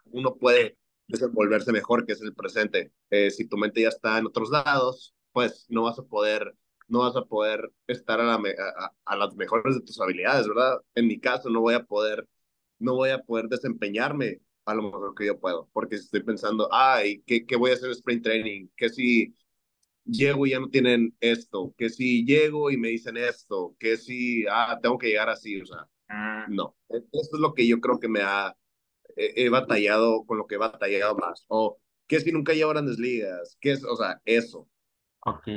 uno puede desenvolverse mejor, que es el presente. Eh, si tu mente ya está en otros lados, pues no vas a poder, no vas a poder estar a, la me, a, a, las mejores de tus habilidades, ¿verdad? En mi caso, no voy a poder, no voy a poder desempeñarme a lo mejor que yo puedo, porque estoy pensando, ay, ¿qué, qué voy a hacer en sprint training? ¿Qué si llego y ya no tienen esto? ¿Qué si llego y me dicen esto? ¿Qué si, ah, tengo que llegar así? O sea, mm, no. Eso es lo que yo creo que me ha, he, he batallado con lo que he batallado más. O que si nunca llevo grandes ligas, que es, o sea, eso, ok.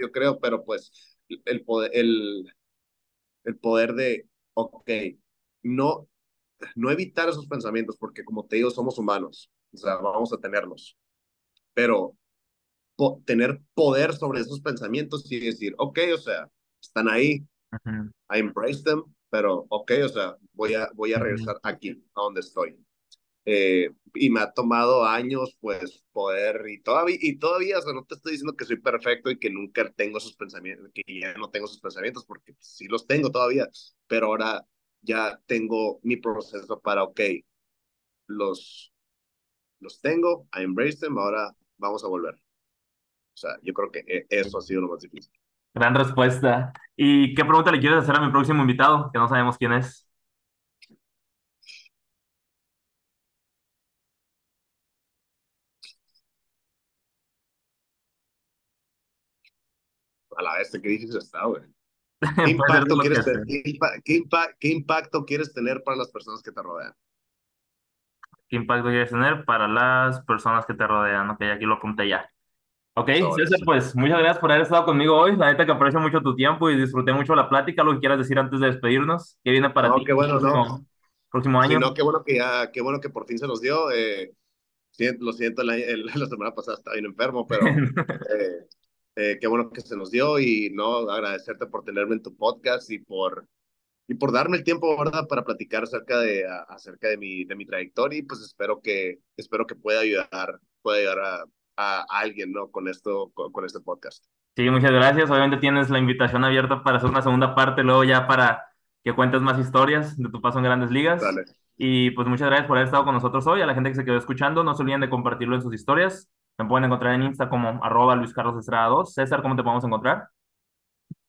yo creo, pero pues el poder, el, el poder de, ok, no, no evitar esos pensamientos, porque como te digo, somos humanos, o sea, vamos a tenerlos, pero po tener poder sobre esos pensamientos y decir, ok, o sea, están ahí, I embrace them, pero ok, o sea, voy a, voy a regresar aquí, a donde estoy. Eh, y me ha tomado años, pues, poder, y todavía, y todavía, o sea, no te estoy diciendo que soy perfecto y que nunca tengo esos pensamientos, que ya no tengo esos pensamientos, porque sí los tengo todavía, pero ahora ya tengo mi proceso para, ok, los, los tengo, I embrace them, ahora vamos a volver. O sea, yo creo que e, eso ha sido lo más difícil. Gran respuesta. ¿Y qué pregunta le quieres hacer a mi próximo invitado? Que no sabemos quién es. A la vez, ¿qué dices está, güey? ¿Qué (laughs) impacto, quieres tener, ¿qué, impacto quieres tener para las personas que te rodean? ¿Qué impacto quieres tener para las personas que te rodean? Ok, aquí lo apunté ya. Ok, César, pues muchas gracias por haber estado conmigo hoy. La neta que aprecio mucho tu tiempo y disfruté mucho la plática. Lo que quieras decir antes de despedirnos. ¿Qué viene para no, ti? Qué bueno, próximo, no. próximo año. Sí, no, qué bueno que ya, qué bueno que por fin se nos dio. Eh, lo siento, la, (laughs) la, semana pasada estaba bien enfermo, pero (laughs) eh, eh, qué bueno que se nos dio y no agradecerte por tenerme en tu podcast y por y por darme el tiempo, ¿verdad? Para platicar acerca de, acerca de mi, de mi trayectoria y pues espero que, espero que pueda ayudar, pueda ayudar a, a alguien, ¿no? Con esto, con, este podcast. Sí, muchas gracias. Obviamente tienes la invitación abierta para hacer una segunda parte, luego ya para que cuentes más historias de tu paso en Grandes Ligas. Dale. Y pues muchas gracias por haber estado con nosotros hoy. A la gente que se quedó escuchando, no se olviden de compartirlo en sus historias. Me pueden encontrar en Insta como arroba Luis Carlos Estrada 2. César, ¿cómo te podemos encontrar?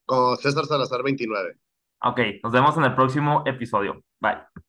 Como César Salazar 29. Ok, nos vemos en el próximo episodio. Bye.